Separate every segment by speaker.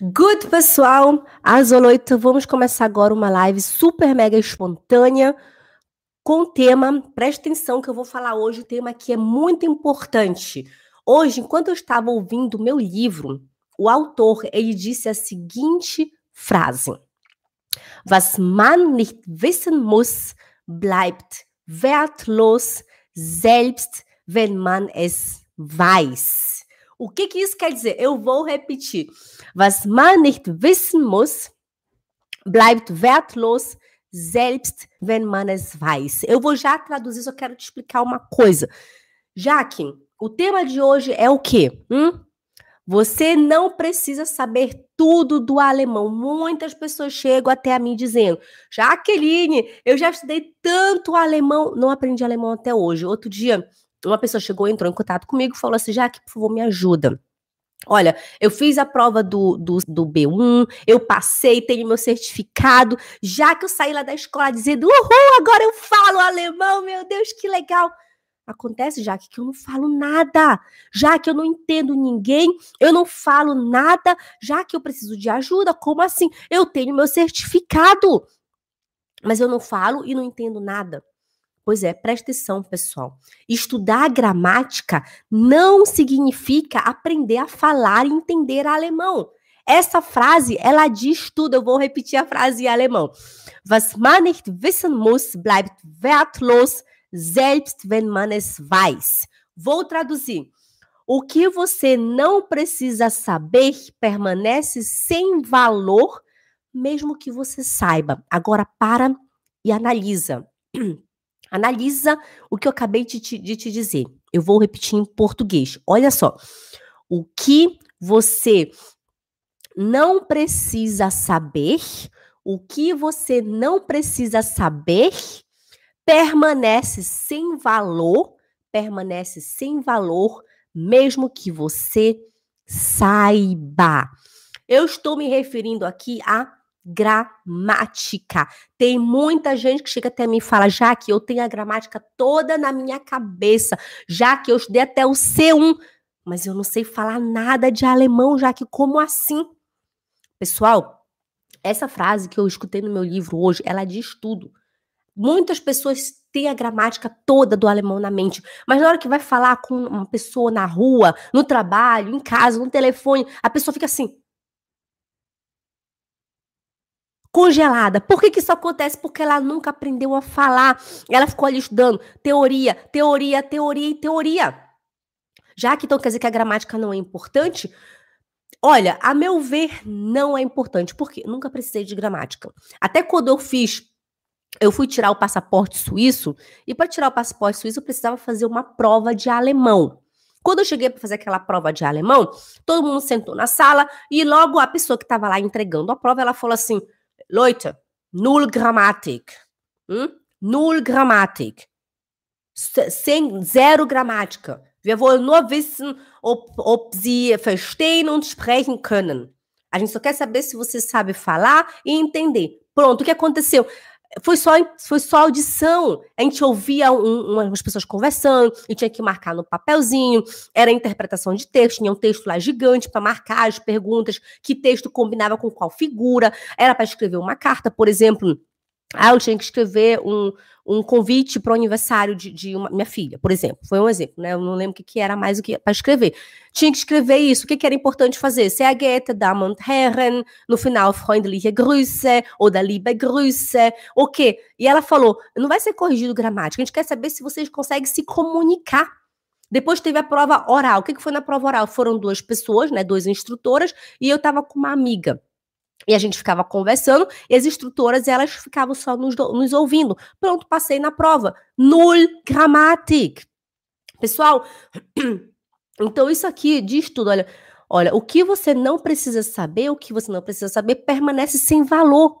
Speaker 1: Good, pessoal! Às oito, vamos começar agora uma live super mega espontânea com o tema, presta atenção que eu vou falar hoje, o tema que é muito importante. Hoje, enquanto eu estava ouvindo o meu livro, o autor, ele disse a seguinte frase. Was man nicht wissen muss, bleibt wertlos, selbst wenn man es weiß. O que, que isso quer dizer? Eu vou repetir. Was man nicht wissen muss, bleibt wertlos, selbst wenn man es weiß. Eu vou já traduzir, só quero te explicar uma coisa. Jaque, o tema de hoje é o quê? Hum? Você não precisa saber tudo do alemão. Muitas pessoas chegam até a mim dizendo: Jaqueline, eu já estudei tanto alemão, não aprendi alemão até hoje. Outro dia, uma pessoa chegou, entrou em contato comigo falou assim: Jaque, por favor, me ajuda. Olha, eu fiz a prova do, do, do, B1, eu passei, tenho meu certificado, já que eu saí lá da escola dizendo, uhul, agora eu falo alemão, meu Deus, que legal. Acontece, já que eu não falo nada, já que eu não entendo ninguém, eu não falo nada, já que eu preciso de ajuda, como assim? Eu tenho meu certificado, mas eu não falo e não entendo nada. Pois é, presta atenção, pessoal. Estudar gramática não significa aprender a falar e entender alemão. Essa frase, ela diz tudo. Eu vou repetir a frase em alemão. Was man nicht wissen muss, bleibt wertlos, selbst wenn man es weiß. Vou traduzir. O que você não precisa saber permanece sem valor, mesmo que você saiba. Agora para e analisa. Analisa o que eu acabei de te, de te dizer. Eu vou repetir em português. Olha só. O que você não precisa saber, o que você não precisa saber, permanece sem valor, permanece sem valor, mesmo que você saiba. Eu estou me referindo aqui a gramática. Tem muita gente que chega até mim e fala, já que eu tenho a gramática toda na minha cabeça, já que eu estudei até o C1, mas eu não sei falar nada de alemão, já que como assim? Pessoal, essa frase que eu escutei no meu livro hoje, ela diz tudo. Muitas pessoas têm a gramática toda do alemão na mente, mas na hora que vai falar com uma pessoa na rua, no trabalho, em casa, no telefone, a pessoa fica assim: congelada. Por que, que isso acontece? Porque ela nunca aprendeu a falar. Ela ficou ali estudando teoria, teoria, teoria e teoria. Já que então quer dizer que a gramática não é importante, olha, a meu ver, não é importante. Porque nunca precisei de gramática. Até quando eu fiz eu fui tirar o passaporte suíço e para tirar o passaporte suíço eu precisava fazer uma prova de alemão. Quando eu cheguei para fazer aquela prova de alemão, todo mundo sentou na sala e logo a pessoa que estava lá entregando a prova, ela falou assim: Leute, null Grammatik. Hm? Null Grammatik. Sem, zero Gramática. Wir wollen nur wissen, ob, ob Sie verstehen und sprechen können. A gente só quer saber se você sabe falar e entender. Pronto, o que aconteceu? Foi só, foi só audição. A gente ouvia um, umas pessoas conversando e tinha que marcar no papelzinho. Era interpretação de texto, tinha um texto lá gigante para marcar as perguntas, que texto combinava com qual figura. Era para escrever uma carta, por exemplo. Ah, eu tinha que escrever um, um convite para o aniversário de, de uma, minha filha, por exemplo. Foi um exemplo, né? Eu não lembro o que, que era mais o que para escrever. Tinha que escrever isso. O que, que era importante fazer? Sehr geehrte Damen und Herren, no final, freundliche Grüße ou da liebe Grüße, o quê? E ela falou: não vai ser corrigido gramática, a gente quer saber se vocês conseguem se comunicar. Depois teve a prova oral. O que, que foi na prova oral? Foram duas pessoas, né? Duas instrutoras, e eu estava com uma amiga. E a gente ficava conversando, e as instrutoras, elas ficavam só nos, nos ouvindo. Pronto, passei na prova. Null Grammatik. Pessoal, então isso aqui diz tudo, olha, olha, o que você não precisa saber, o que você não precisa saber permanece sem valor.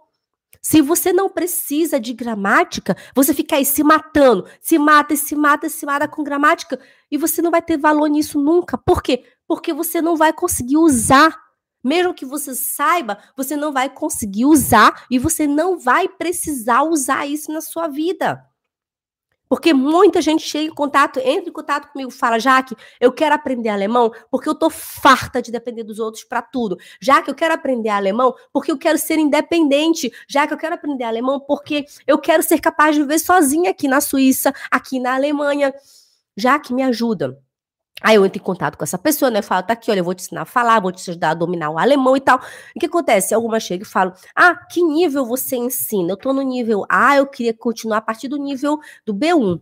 Speaker 1: Se você não precisa de gramática, você fica aí se matando, se mata, se mata, se mata com gramática, e você não vai ter valor nisso nunca. Por quê? Porque você não vai conseguir usar mesmo que você saiba, você não vai conseguir usar e você não vai precisar usar isso na sua vida. Porque muita gente chega em contato, entra em contato comigo, fala, Jaque, eu quero aprender alemão porque eu tô farta de depender dos outros para tudo. Já que eu quero aprender alemão porque eu quero ser independente. Já que eu quero aprender alemão porque eu quero ser capaz de viver sozinha aqui na Suíça, aqui na Alemanha. Já que me ajuda. Aí eu entro em contato com essa pessoa, né? Falo, tá aqui, olha, eu vou te ensinar a falar, vou te ajudar a dominar o alemão e tal. O que acontece? Algumas chegam e falam, ah, que nível você ensina? Eu tô no nível A, eu queria continuar a partir do nível do B1.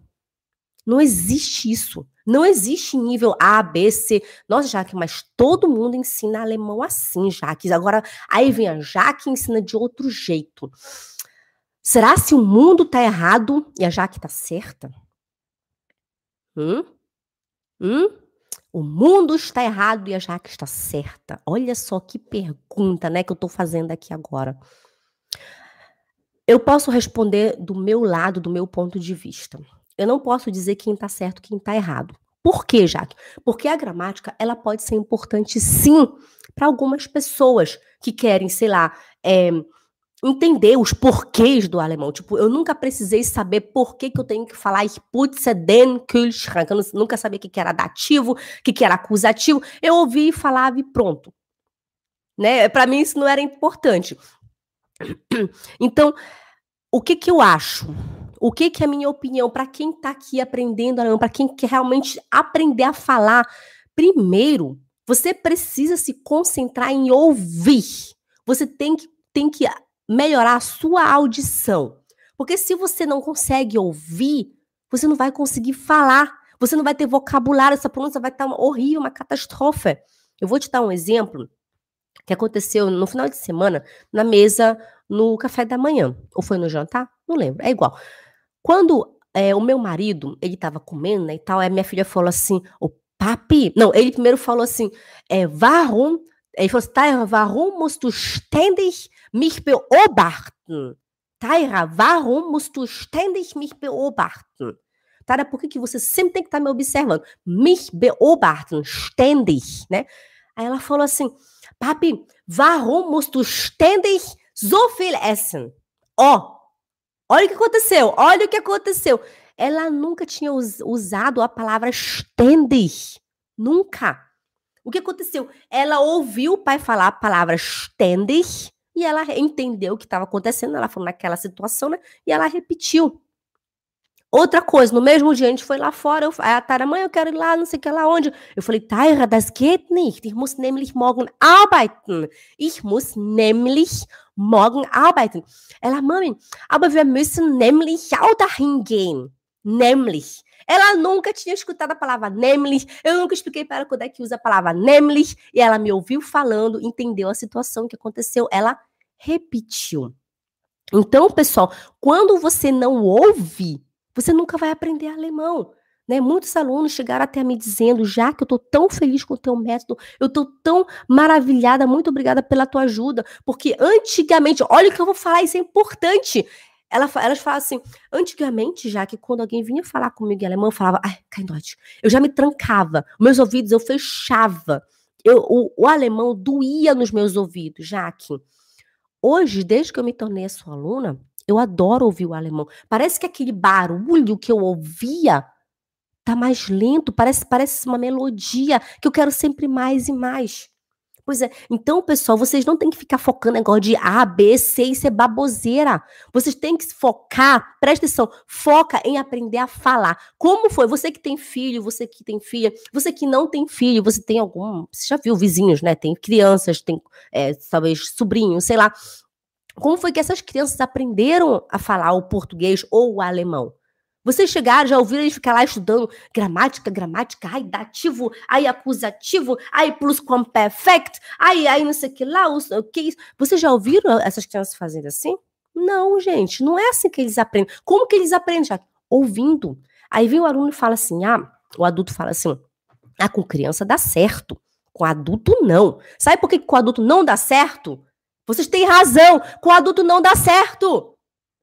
Speaker 1: Não existe isso. Não existe nível A, B, C. Nossa, Jaque, mas todo mundo ensina alemão assim, Jaque. Agora, aí vem a Jaque e ensina de outro jeito. Será se o mundo tá errado e a Jaque tá certa? Hum? Hum? O mundo está errado e a Jaque está certa. Olha só que pergunta, né, que eu estou fazendo aqui agora. Eu posso responder do meu lado, do meu ponto de vista. Eu não posso dizer quem está certo, quem está errado. Por quê, Jaque? Porque a gramática ela pode ser importante, sim, para algumas pessoas que querem, sei lá, é, entender os porquês do alemão. Tipo, eu nunca precisei saber por que, que eu tenho que falar ich putze den Kühlschrank. Eu nunca sabia o que, que era dativo, o que, que era acusativo. Eu ouvi e falava e pronto. Né? Para mim isso não era importante. Então, o que que eu acho? O que que é a minha opinião para quem está aqui aprendendo alemão, para quem quer realmente aprender a falar? Primeiro, você precisa se concentrar em ouvir. Você tem que, tem que melhorar a sua audição. Porque se você não consegue ouvir, você não vai conseguir falar. Você não vai ter vocabulário, essa pronúncia vai estar horrível, uma catástrofe. Eu vou te dar um exemplo que aconteceu no final de semana na mesa no café da manhã. Ou foi no jantar? Não lembro. É igual. Quando é, o meu marido, ele estava comendo né, e tal, aí minha filha falou assim, o papi... Não, ele primeiro falou assim, é, warum... Ele falou assim, warum musst du ständig mich beobachten. Taira, warum musst du ständig mich beobachten? Taira, por que, você sempre tem que estar tá me observando? Mich beobachten, ständig, né? Aí ela falou assim, papi, warum musst du ständig so viel essen? Ó, oh, olha o que aconteceu, olha o que aconteceu. Ela nunca tinha us usado a palavra ständig. Nunca. O que aconteceu? Ela ouviu o pai falar a palavra ständig e ela entendeu o que estava acontecendo, ela falou naquela situação, né? E ela repetiu. Outra coisa, no mesmo dia a gente foi lá fora, eu, a Tara, mãe, eu quero ir lá, não sei o que lá onde. Eu falei, Taira, das geht nicht. Ich muss nämlich morgen arbeiten. Ich muss nämlich morgen arbeiten. Ela, mãe, aber wir müssen nämlich auch dahin gehen. Nämlich. Ela nunca tinha escutado a palavra nämlich. Eu nunca expliquei para ela quando é que usa a palavra nämlich. E ela me ouviu falando, entendeu a situação que aconteceu. Ela repetiu. Então, pessoal, quando você não ouve, você nunca vai aprender alemão. Né? Muitos alunos chegaram até me dizendo, já que eu estou tão feliz com o teu método, eu estou tão maravilhada, muito obrigada pela tua ajuda, porque antigamente, olha o que eu vou falar, isso é importante. Ela, elas falam assim, antigamente, já que quando alguém vinha falar comigo em alemão, eu falava, ai, Deutsch. Eu já me trancava, meus ouvidos eu fechava. Eu, o, o alemão doía nos meus ouvidos, já que hoje, desde que eu me tornei a sua aluna, eu adoro ouvir o alemão. Parece que aquele barulho que eu ouvia tá mais lento, parece, parece uma melodia que eu quero sempre mais e mais. Pois é. Então, pessoal, vocês não têm que ficar focando em negócio de A, B, C, isso é baboseira. Vocês têm que focar, presta atenção, foca em aprender a falar. Como foi? Você que tem filho, você que tem filha, você que não tem filho, você tem algum. Você já viu vizinhos, né? Tem crianças, tem é, talvez sobrinhos, sei lá. Como foi que essas crianças aprenderam a falar o português ou o alemão? Vocês chegaram, já ouviram eles ficar lá estudando gramática, gramática, ai, dativo, ai, acusativo, ai, plus perfect, ai, ai, não sei o que lá, o que isso. Vocês já ouviram essas crianças fazendo assim? Não, gente, não é assim que eles aprendem. Como que eles aprendem, já? Ouvindo. Aí vem o aluno e fala assim, ah, o adulto fala assim, ah, com criança dá certo, com adulto não. Sabe por que com adulto não dá certo? Vocês têm razão, com adulto não dá certo.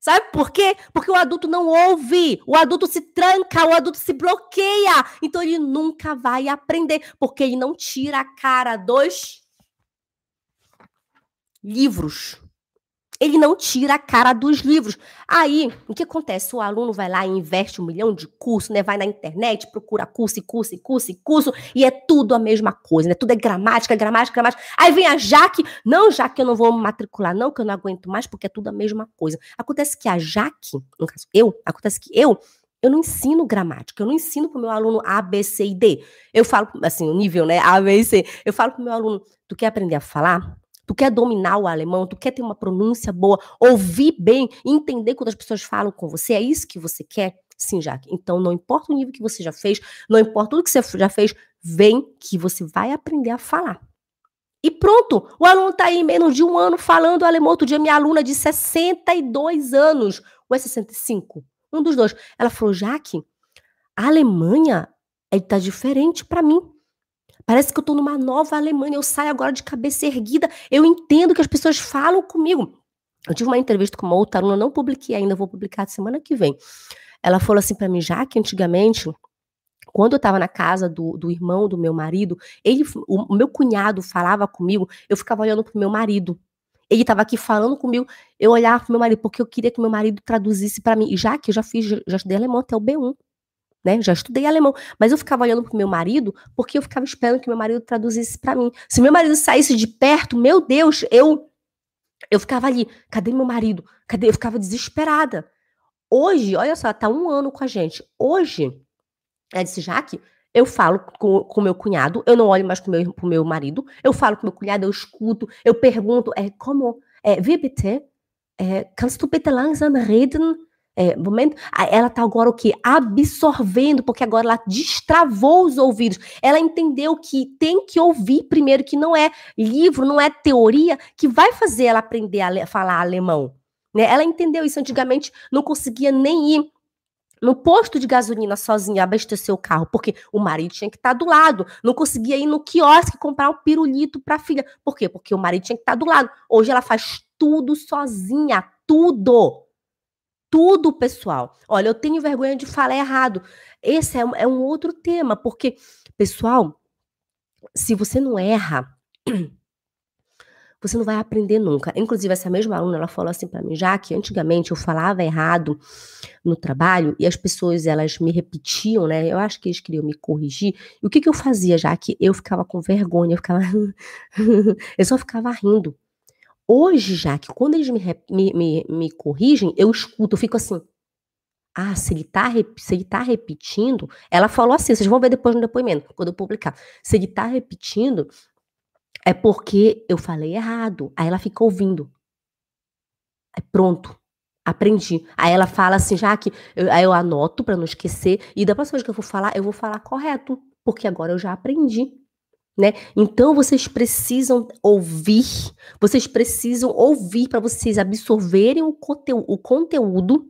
Speaker 1: Sabe por quê? Porque o adulto não ouve, o adulto se tranca, o adulto se bloqueia. Então ele nunca vai aprender, porque ele não tira a cara dos livros. Ele não tira a cara dos livros. Aí, o que acontece? O aluno vai lá e investe um milhão de curso, né? Vai na internet, procura curso e curso e curso e curso, e é tudo a mesma coisa, né? Tudo é gramática, gramática, gramática. Aí vem a Jaque, não, Jaque, eu não vou me matricular, não, que eu não aguento mais, porque é tudo a mesma coisa. Acontece que a Jaque, no caso, eu, acontece que eu, eu não ensino gramática, eu não ensino para o meu aluno A, B, C e D. Eu falo, assim, o nível, né? A, B e C. Eu falo para o meu aluno, tu quer aprender a falar? Tu quer dominar o alemão, tu quer ter uma pronúncia boa, ouvir bem, entender quando as pessoas falam com você, é isso que você quer? Sim, Jaque. Então, não importa o nível que você já fez, não importa tudo que você já fez, vem que você vai aprender a falar. E pronto, o aluno está aí menos de um ano falando alemão. Outro dia, minha aluna de 62 anos, ou é 65? Um dos dois. Ela falou, Jaque, a Alemanha está diferente para mim. Parece que eu tô numa nova Alemanha. Eu saio agora de cabeça erguida. Eu entendo que as pessoas falam comigo. Eu tive uma entrevista com uma outra aluna, não publiquei ainda, vou publicar semana que vem. Ela falou assim para mim, já que antigamente, quando eu estava na casa do, do irmão do meu marido, ele, o, o meu cunhado falava comigo, eu ficava olhando pro meu marido. Ele estava aqui falando comigo, eu olhava pro meu marido, porque eu queria que meu marido traduzisse para mim. Já que eu já fiz, já estudei alemão até o B1 né? Já estudei alemão, mas eu ficava olhando pro meu marido porque eu ficava esperando que meu marido traduzisse para mim. Se meu marido saísse de perto, meu Deus, eu eu ficava ali, cadê meu marido? Cadê? Eu ficava desesperada. Hoje, olha só, tá um ano com a gente. Hoje, ela disse, Jaque, eu falo com, com meu cunhado, eu não olho mais pro meu, pro meu marido, eu falo com meu cunhado, eu escuto, eu pergunto, é como, é, wie bitte, é, kannst du bitte langsam reden? É, momento, ela está agora o que? Absorvendo, porque agora ela destravou os ouvidos. Ela entendeu que tem que ouvir primeiro, que não é livro, não é teoria que vai fazer ela aprender a falar alemão. Né? Ela entendeu isso. Antigamente não conseguia nem ir no posto de gasolina sozinha abastecer o carro, porque o marido tinha que estar tá do lado. Não conseguia ir no quiosque comprar um pirulito para a filha. Por quê? Porque o marido tinha que estar tá do lado. Hoje ela faz tudo sozinha, tudo tudo, pessoal. Olha, eu tenho vergonha de falar errado. Esse é, é um outro tema, porque, pessoal, se você não erra, você não vai aprender nunca. Inclusive, essa mesma aluna, ela falou assim para mim, já que antigamente eu falava errado no trabalho e as pessoas, elas me repetiam, né? Eu acho que eles queriam me corrigir. E o que que eu fazia, já que eu ficava com vergonha, eu ficava... eu só ficava rindo. Hoje, já que quando eles me, me, me, me corrigem, eu escuto, eu fico assim. Ah, se ele, tá, se ele tá repetindo, ela falou assim, vocês vão ver depois no depoimento, quando eu publicar. Se ele tá repetindo, é porque eu falei errado. Aí ela fica ouvindo. É pronto. Aprendi. Aí ela fala assim, já que eu, aí eu anoto para não esquecer e da próxima vez que eu for falar, eu vou falar correto, porque agora eu já aprendi. Né? Então vocês precisam ouvir, vocês precisam ouvir para vocês absorverem o, conteúdo, o conteúdo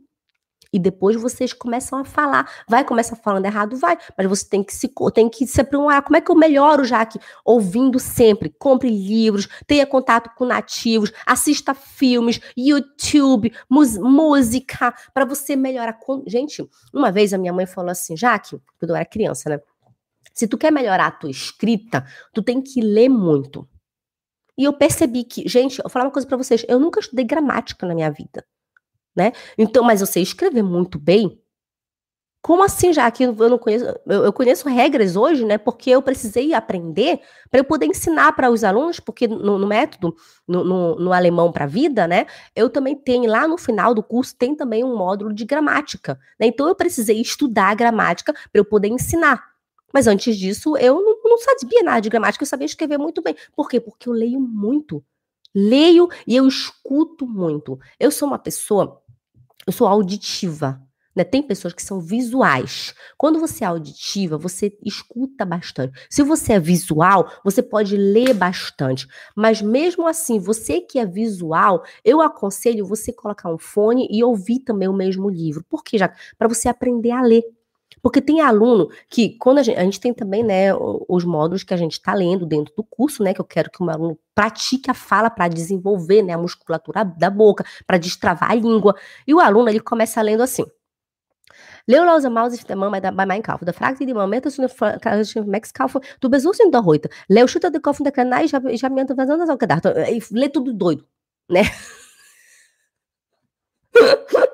Speaker 1: e depois vocês começam a falar. Vai começar falando errado, vai, mas você tem que se tem que se aprimorar. Como é que eu melhoro, Jaque? Ouvindo sempre. Compre livros, tenha contato com nativos, assista filmes, YouTube, música, para você melhorar. Gente, uma vez a minha mãe falou assim, Jaque, quando eu era criança, né? Se tu quer melhorar a tua escrita, tu tem que ler muito. E eu percebi que, gente, eu vou falar uma coisa para vocês, eu nunca estudei gramática na minha vida, né? Então, mas eu sei escrever muito bem. Como assim, já que eu não conheço, eu, eu conheço regras hoje, né? Porque eu precisei aprender para eu poder ensinar para os alunos, porque no, no método, no, no, no alemão para a vida, né? Eu também tenho lá no final do curso tem também um módulo de gramática, né? Então eu precisei estudar gramática para eu poder ensinar. Mas antes disso, eu não, não sabia nada de gramática, eu sabia escrever muito bem. Por quê? Porque eu leio muito. Leio e eu escuto muito. Eu sou uma pessoa, eu sou auditiva. Né? Tem pessoas que são visuais. Quando você é auditiva, você escuta bastante. Se você é visual, você pode ler bastante. Mas mesmo assim, você que é visual, eu aconselho você colocar um fone e ouvir também o mesmo livro. Por quê? Já para você aprender a ler. Porque tem aluno que, quando a gente, a gente tem também, né, os módulos que a gente está lendo dentro do curso, né, que eu quero que o aluno pratique a fala para desenvolver, né, a musculatura da boca, para destravar a língua. E o aluno, ele começa lendo assim. Leulose Maus bei meinem Kauf. Da fragt die Moment, dass du Max kaufe, du besuchst ihn doch heute. Leu chuta de Kopf da Kanai, já, já me ando fazendo as gedacht. Lê tudo doido, né?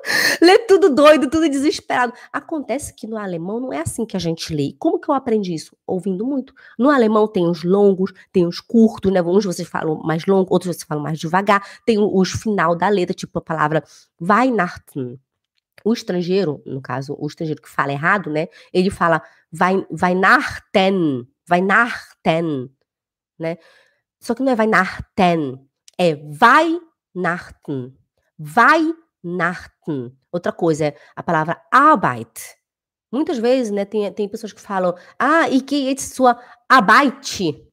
Speaker 1: lê tudo doido, tudo desesperado. Acontece que no alemão não é assim que a gente lê. Como que eu aprendi isso? Ouvindo muito. No alemão tem os longos, tem os curtos, né? Uns vocês falam mais longo, outros vocês falam mais devagar. Tem os final da letra, tipo a palavra Weihnachten. O estrangeiro, no caso, o estrangeiro que fala errado, né? Ele fala Weihnachten, Weihnachten, né? Só que não é Weihnachten, é Weihnachten. Weihnachten. Outra coisa a palavra Arbeit. Muitas vezes, né, tem, tem pessoas que falam, ah, e que é sua Arbeit.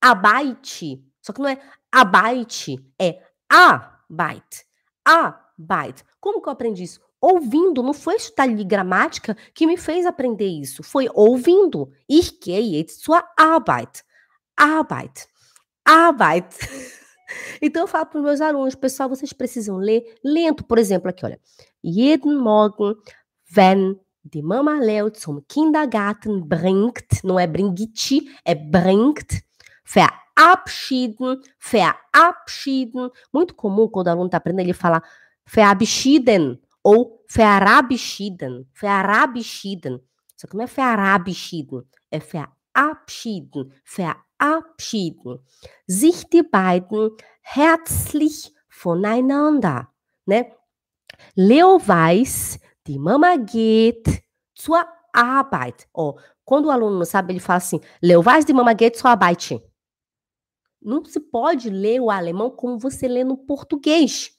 Speaker 1: Arbeit. Só que não é Arbeit, é Arbeit. Arbeit. Como que eu aprendi isso? ouvindo, não foi estudar ali gramática que me fez aprender isso, foi ouvindo. Ich gehe jetzt zur Arbeit. Arbeit. Arbeit. Então eu falo para os meus alunos, pessoal, vocês precisam ler lento, por exemplo, aqui, olha. Jeden Morgen, wenn die Mama Leo zum Kindergarten bringt, não é bringt, é bringt, verabschieden, verabschieden. Muito comum quando o aluno está aprendendo, ele fala verabschieden, ou verabschieden, verabschieden. Só que não é verabschieden, é verabschieden, verabschieden. Sich die beiden herzlich voneinander, né? Leo weiß, die Mama geht zur Arbeit. Oh, quando o aluno não sabe, ele fala assim, Leo weiß, die Mama geht zur Arbeit. Não se pode ler o alemão como você lê no português.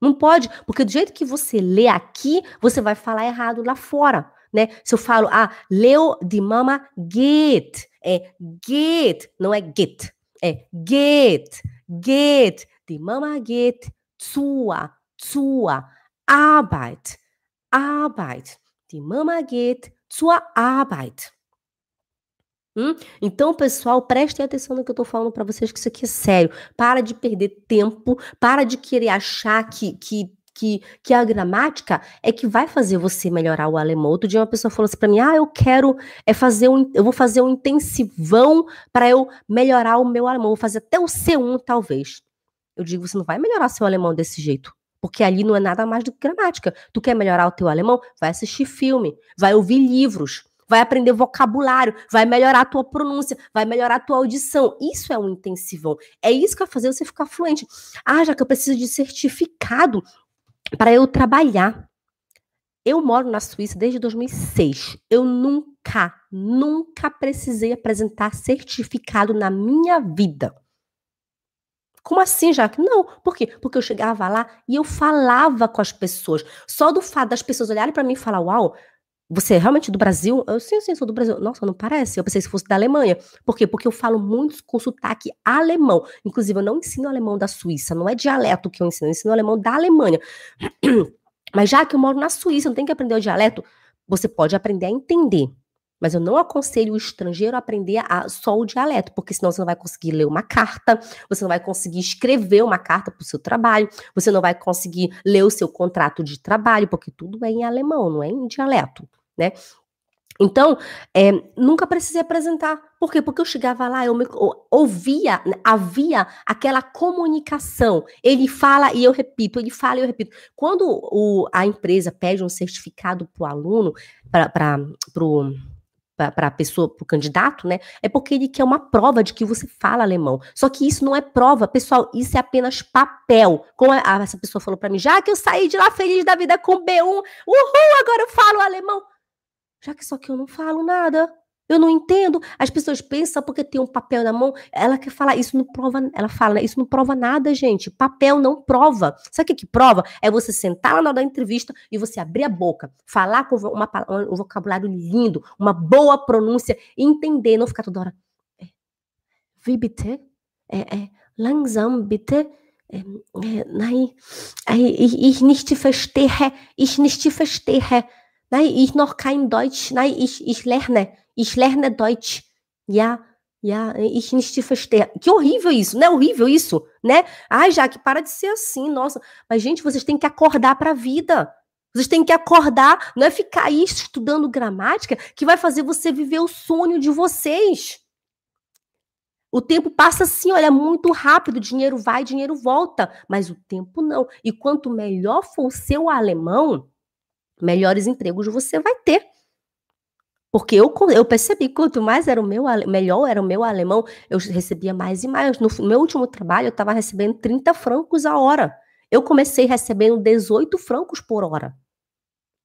Speaker 1: Não pode, porque do jeito que você lê aqui, você vai falar errado lá fora, né? Se eu falo, ah, leu de mama geht, é geht, não é get, é geht, geht, die Mama geht zur, zur Arbeit, Arbeit, die Mama geht zur Arbeit. Hum? Então, pessoal, prestem atenção no que eu tô falando para vocês, que isso aqui é sério. Para de perder tempo, para de querer achar que, que, que, que a gramática é que vai fazer você melhorar o alemão. Outro dia uma pessoa falou assim para mim: "Ah, eu quero é fazer um eu vou fazer um intensivão para eu melhorar o meu alemão, vou fazer até o C1 talvez". Eu digo, você não vai melhorar seu alemão desse jeito. Porque ali não é nada mais do que gramática. Tu quer melhorar o teu alemão? Vai assistir filme, vai ouvir livros, vai aprender vocabulário, vai melhorar a tua pronúncia, vai melhorar a tua audição. Isso é um intensivão. É isso que vai fazer você ficar fluente. Ah, já que eu preciso de certificado para eu trabalhar. Eu moro na Suíça desde 2006. Eu nunca, nunca precisei apresentar certificado na minha vida. Como assim, Jaque? Não. Por quê? Porque eu chegava lá e eu falava com as pessoas. Só do fato das pessoas olharem para mim e falar, uau, você é realmente do Brasil? Eu, sim, sim, sou do Brasil. Nossa, não parece. Eu pensei que fosse da Alemanha. Por quê? Porque eu falo muito com sotaque alemão. Inclusive, eu não ensino alemão da Suíça. Não é dialeto que eu ensino. Eu ensino alemão da Alemanha. Mas já que eu moro na Suíça, não tem que aprender o dialeto. Você pode aprender a entender. Mas eu não aconselho o estrangeiro a aprender a, só o dialeto, porque senão você não vai conseguir ler uma carta, você não vai conseguir escrever uma carta para o seu trabalho, você não vai conseguir ler o seu contrato de trabalho, porque tudo é em alemão, não é em dialeto né? Então, é, nunca precisei apresentar. Por quê? Porque eu chegava lá, eu, me, ouvia, né, havia aquela comunicação. Ele fala e eu repito, ele fala e eu repito. Quando o, a empresa pede um certificado para o aluno, para para a pessoa, para o candidato, né? É porque ele quer uma prova de que você fala alemão. Só que isso não é prova, pessoal, isso é apenas papel. Como a, essa pessoa falou para mim, já que eu saí de lá feliz da vida com B1, uhul, agora eu falo alemão já que só que eu não falo nada. Eu não entendo. As pessoas pensam porque tem um papel na mão, ela quer falar, isso não prova, ela fala, né, isso não prova nada, gente. Papel não prova. Sabe o que, que prova? É você sentar lá na hora da entrevista e você abrir a boca, falar com uma, um vocabulário lindo, uma boa pronúncia, entender, não ficar toda hora. É, wie bitte? É, é, langsam bitte? É, é, nein, ich nicht verstehe, ich nicht verstehe. Nein, ich noch kein Deutsch. Nein, ich, ich lerne. Ich lerne Deutsch. Ja, ja, ich nicht te verstehe. Que horrível isso, não é horrível isso, né? Ai, Jaque, para de ser assim, nossa. Mas, gente, vocês têm que acordar para a vida. Vocês têm que acordar, não é ficar aí estudando gramática que vai fazer você viver o sonho de vocês. O tempo passa assim, olha, muito rápido, dinheiro vai, dinheiro volta, mas o tempo não. E quanto melhor for o seu alemão, melhores empregos você vai ter. Porque eu, eu percebi quanto mais era o meu melhor era o meu alemão, eu recebia mais e mais. No meu último trabalho, eu estava recebendo 30 francos a hora. Eu comecei recebendo 18 francos por hora.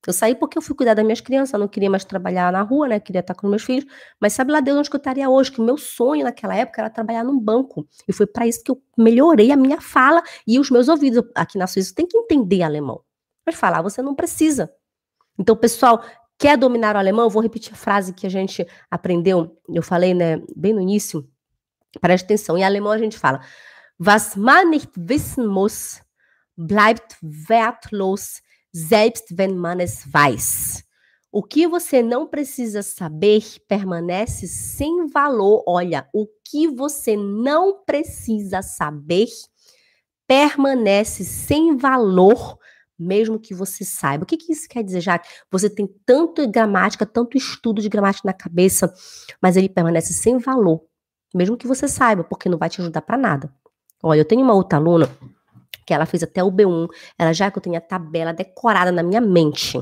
Speaker 1: Eu saí porque eu fui cuidar das minhas crianças, eu não queria mais trabalhar na rua, né? Queria estar com meus filhos. Mas sabe lá Deus onde eu estaria hoje? Que o meu sonho naquela época era trabalhar num banco. E foi para isso que eu melhorei a minha fala e os meus ouvidos. Aqui na Suíça tem que entender alemão. Mas falar você não precisa. Então, pessoal, quer dominar o alemão? Eu vou repetir a frase que a gente aprendeu. Eu falei, né, bem no início. Preste atenção. Em alemão a gente fala: Was man nicht wissen muss, bleibt wertlos selbst wenn man es weiß. O que você não precisa saber permanece sem valor. Olha, o que você não precisa saber permanece sem valor, mesmo que você saiba. O que, que isso quer dizer, já? Você tem tanto gramática, tanto estudo de gramática na cabeça, mas ele permanece sem valor, mesmo que você saiba, porque não vai te ajudar para nada. Olha, eu tenho uma outra aluna que ela fez até o B1, ela já que eu tenho a tabela decorada na minha mente.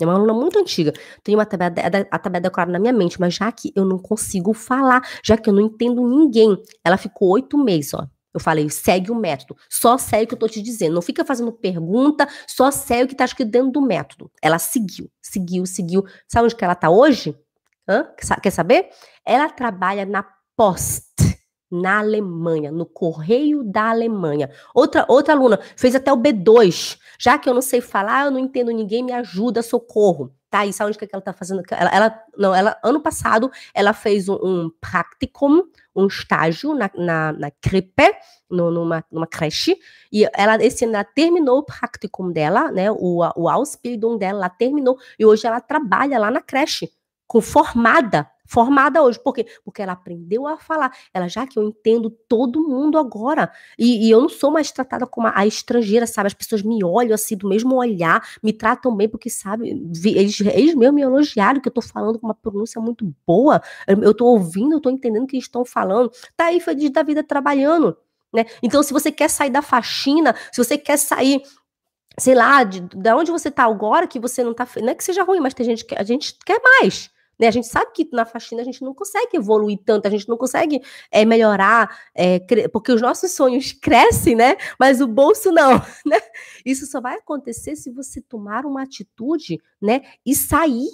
Speaker 1: É uma aluna muito antiga. Tenho uma tabela, a tabela decorada na minha mente, mas já que eu não consigo falar, já que eu não entendo ninguém. Ela ficou oito meses, ó. Eu falei, segue o método. Só segue o que eu tô te dizendo. Não fica fazendo pergunta, só segue o que tá escrito dentro do método. Ela seguiu, seguiu, seguiu. Sabe onde que ela tá hoje? Hã? Quer saber? Ela trabalha na Post na Alemanha, no Correio da Alemanha. Outra, outra aluna fez até o B2. Já que eu não sei falar, eu não entendo ninguém, me ajuda, socorro. Tá, e sabe onde que ela tá fazendo? Ela, ela, não, ela, ano passado, ela fez um, um practicum, um estágio na, na, na Krippe, no, numa, numa creche, e ela, esse ano, ela terminou o practicum dela, né, o, o Ausbildung dela, ela terminou, e hoje ela trabalha lá na creche, com formada formada hoje. Por quê? Porque ela aprendeu a falar. Ela, já que eu entendo todo mundo agora. E, e eu não sou mais tratada como a, a, estrangeira, sabe? As pessoas me olham assim, do mesmo olhar, me tratam bem, porque, sabe, eles, eles mesmo me elogiaram que eu tô falando com uma pronúncia muito boa. Eu tô ouvindo, eu tô entendendo o que eles estão falando. Tá aí, feliz da vida trabalhando. Né? Então, se você quer sair da faxina, se você quer sair sei lá, de, de onde você tá agora, que você não tá. Não é que seja ruim, mas tem gente que a gente quer mais. Né? A gente sabe que na faxina a gente não consegue evoluir tanto, a gente não consegue é, melhorar, é, porque os nossos sonhos crescem, né? Mas o bolso não, né? Isso só vai acontecer se você tomar uma atitude, né? E sair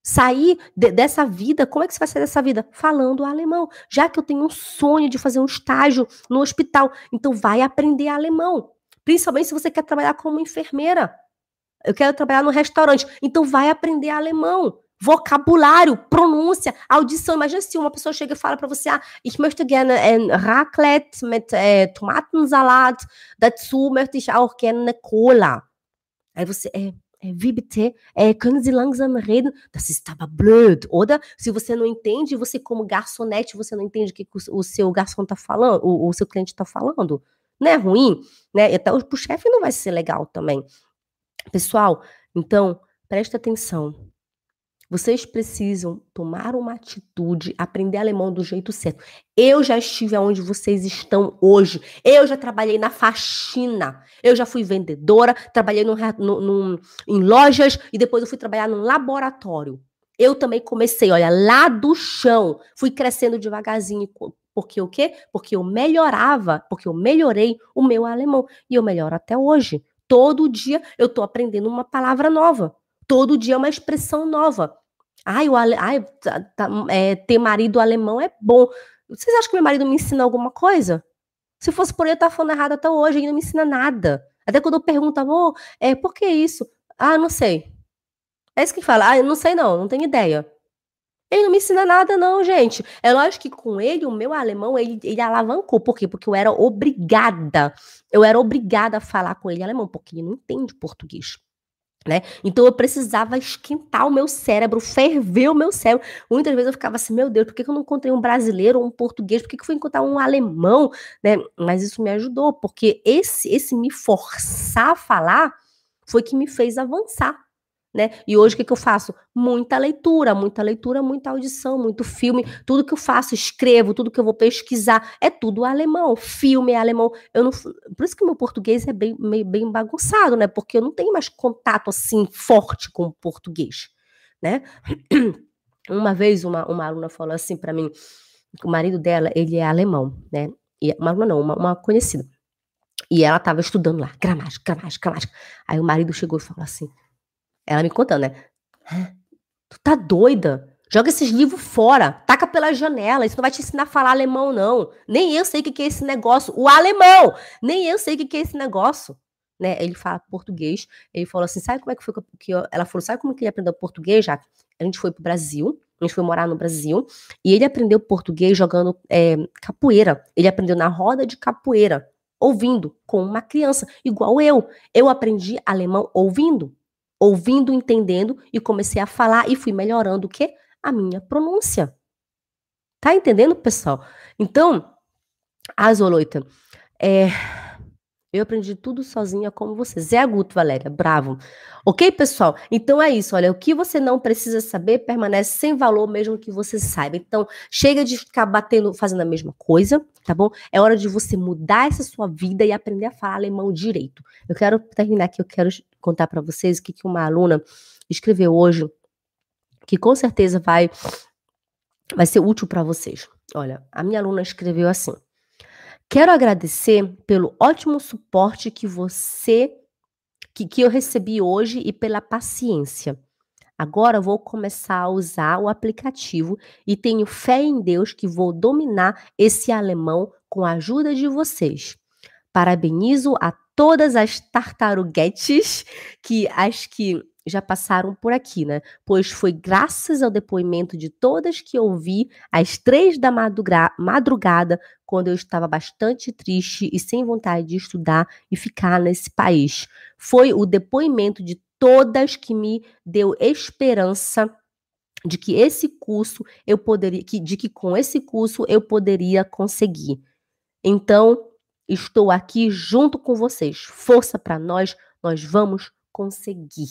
Speaker 1: sair de, dessa vida, como é que você vai sair dessa vida? Falando alemão. Já que eu tenho um sonho de fazer um estágio no hospital, então vai aprender alemão. Principalmente se você quer trabalhar como enfermeira. Eu quero trabalhar no restaurante, então vai aprender alemão vocabulário, pronúncia, audição. Imagina se uma pessoa chega e fala para você, ah, ich möchte gerne ein Raclette mit äh, Tomatensalat, dazu möchte ich auch gerne eine Cola. Aí você, é, é, wie bitte? É, können Sie langsam reden? Das ist aber blöd, oder? Se você não entende, você como garçonete, você não entende o que o, o seu garçom tá falando, o, o seu cliente tá falando. Não é ruim, né? Então, pro chefe não vai ser legal também. Pessoal, então, presta atenção vocês precisam tomar uma atitude, aprender alemão do jeito certo. Eu já estive onde vocês estão hoje. Eu já trabalhei na faxina. Eu já fui vendedora, trabalhei no, no, em lojas e depois eu fui trabalhar num laboratório. Eu também comecei, olha, lá do chão. Fui crescendo devagarzinho. Porque o quê? Porque eu melhorava, porque eu melhorei o meu alemão. E eu melhoro até hoje. Todo dia eu estou aprendendo uma palavra nova. Todo dia é uma expressão nova. Ai, o ale... Ai tá, tá, é, ter marido alemão é bom. Vocês acham que meu marido me ensina alguma coisa? Se fosse por ele, eu estar falando errado até hoje, ele não me ensina nada. Até quando eu pergunto, amor, é, por que isso? Ah, não sei. É isso que fala. Ah, eu não sei não, não tenho ideia. Ele não me ensina nada, não, gente. É lógico que com ele, o meu alemão, ele, ele alavancou. Por quê? Porque eu era obrigada. Eu era obrigada a falar com ele alemão, porque ele não entende português. Né? Então eu precisava esquentar o meu cérebro, ferver o meu cérebro. Muitas vezes eu ficava assim, meu Deus, por que eu não encontrei um brasileiro ou um português? Por que eu fui encontrar um alemão? Né? Mas isso me ajudou, porque esse, esse me forçar a falar foi que me fez avançar. Né? E hoje o que, que eu faço? Muita leitura, muita leitura, muita audição, muito filme. Tudo que eu faço, escrevo, tudo que eu vou pesquisar, é tudo alemão. Filme é alemão. Eu não, por isso que meu português é bem, bem bagunçado, né? Porque eu não tenho mais contato assim forte com o português, né? Uma vez uma, uma aluna falou assim para mim, o marido dela, ele é alemão, né? E, uma aluna não, uma, uma conhecida. E ela estava estudando lá, gramática, gramática, gramática. Aí o marido chegou e falou assim, ela me contando, né? Tu tá doida? Joga esses livros fora, taca pela janela, isso não vai te ensinar a falar alemão, não. Nem eu sei o que é esse negócio. O alemão! Nem eu sei o que é esse negócio. Né? Ele fala português. Ele falou assim: sabe como é que foi que eu... ela falou: sabe como que ele aprendeu português, já? A gente foi pro Brasil, a gente foi morar no Brasil, e ele aprendeu português jogando é, capoeira. Ele aprendeu na roda de capoeira, ouvindo, com uma criança, igual eu. Eu aprendi alemão ouvindo ouvindo, entendendo e comecei a falar e fui melhorando o quê? A minha pronúncia. Tá entendendo, pessoal? Então, Azoloita, é, eu aprendi tudo sozinha como você. Zé Aguto, Valéria, bravo. Ok, pessoal? Então é isso. Olha, o que você não precisa saber permanece sem valor mesmo que você saiba. Então, chega de ficar batendo, fazendo a mesma coisa, tá bom? É hora de você mudar essa sua vida e aprender a falar alemão direito. Eu quero terminar aqui, eu quero contar para vocês o que, que uma aluna escreveu hoje, que com certeza vai, vai ser útil para vocês. Olha, a minha aluna escreveu assim. Quero agradecer pelo ótimo suporte que você que, que eu recebi hoje e pela paciência. Agora vou começar a usar o aplicativo e tenho fé em Deus que vou dominar esse alemão com a ajuda de vocês. Parabenizo a todas as tartaruguetes que as que já passaram por aqui, né? Pois foi graças ao depoimento de todas que ouvi às três da madrugada, quando eu estava bastante triste e sem vontade de estudar e ficar nesse país. Foi o depoimento de todas que me deu esperança de que esse curso eu poderia, que, de que com esse curso eu poderia conseguir. Então, estou aqui junto com vocês. Força para nós, nós vamos conseguir.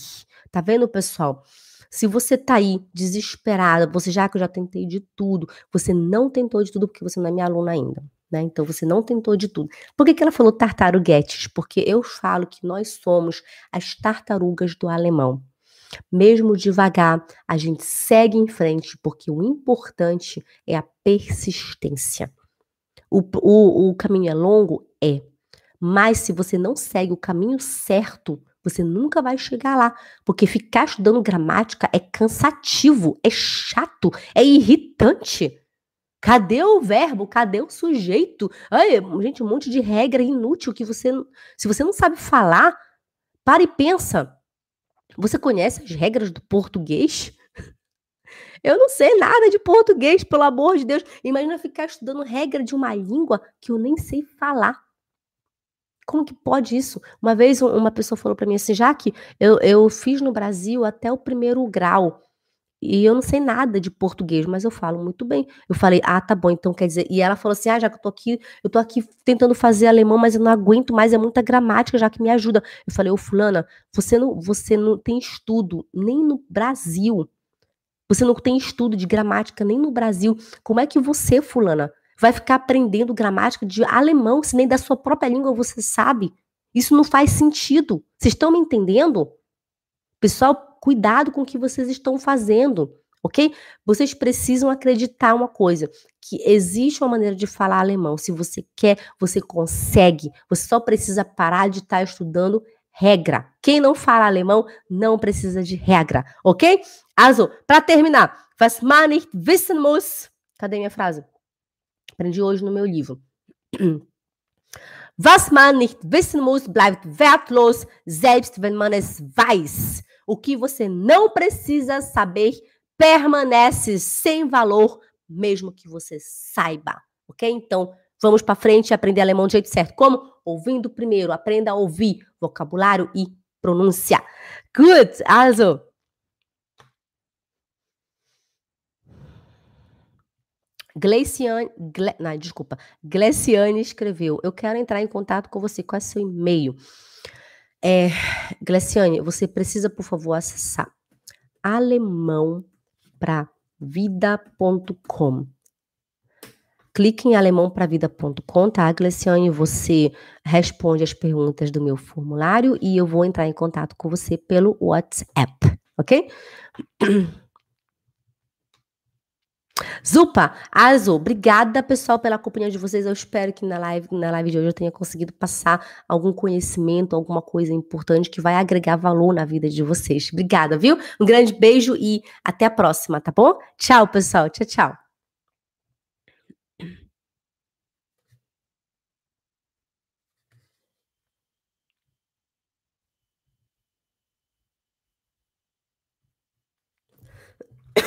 Speaker 1: Tá vendo, pessoal? Se você tá aí desesperada, você já que eu já tentei de tudo, você não tentou de tudo porque você não é minha aluna ainda, né? Então você não tentou de tudo. Por que, que ela falou tartaruguetes? Porque eu falo que nós somos as tartarugas do alemão. Mesmo devagar, a gente segue em frente, porque o importante é a persistência. O, o, o caminho é longo? É. Mas se você não segue o caminho certo, você nunca vai chegar lá, porque ficar estudando gramática é cansativo, é chato, é irritante. Cadê o verbo? Cadê o sujeito? Ai, gente, um monte de regra inútil que você, se você não sabe falar, para e pensa. Você conhece as regras do português? Eu não sei nada de português, pelo amor de Deus. Imagina ficar estudando regra de uma língua que eu nem sei falar. Como que pode isso? Uma vez uma pessoa falou para mim assim, já que eu, eu fiz no Brasil até o primeiro grau e eu não sei nada de português, mas eu falo muito bem. Eu falei, ah, tá bom, então quer dizer. E ela falou assim, ah, já que eu tô aqui, eu tô aqui tentando fazer alemão, mas eu não aguento mais, é muita gramática, já que me ajuda. Eu falei, ô fulana, você não, você não tem estudo nem no Brasil. Você não tem estudo de gramática nem no Brasil. Como é que você, fulana, vai ficar aprendendo gramática de alemão, se nem da sua própria língua você sabe. Isso não faz sentido. Vocês estão me entendendo? Pessoal, cuidado com o que vocês estão fazendo, ok? Vocês precisam acreditar uma coisa, que existe uma maneira de falar alemão. Se você quer, você consegue. Você só precisa parar de estar estudando regra. Quem não fala alemão não precisa de regra, ok? Also, para terminar, was man nicht wissen muss. Cadê minha frase? Aprendi hoje no meu livro. Was man nicht wissen muss, bleibt wertlos, selbst wenn man es weiß. O que você não precisa saber permanece sem valor, mesmo que você saiba. Ok? Então, vamos para frente e aprender alemão do jeito certo. Como? Ouvindo primeiro, aprenda a ouvir vocabulário e pronúncia. Good! Also, Gleiciane, Gle, não, desculpa, Gleciane escreveu: Eu quero entrar em contato com você. Qual é seu e-mail? É, Gleciane, você precisa, por favor, acessar alemão para vida.com. Clique em alemão para vida.com, tá, Gleciane? Você responde as perguntas do meu formulário e eu vou entrar em contato com você pelo WhatsApp, ok? Zupa, Azo, obrigada pessoal pela companhia de vocês. Eu espero que na live, na live de hoje eu tenha conseguido passar algum conhecimento, alguma coisa importante que vai agregar valor na vida de vocês. Obrigada, viu? Um grande beijo e até a próxima, tá bom? Tchau, pessoal. Tchau, tchau.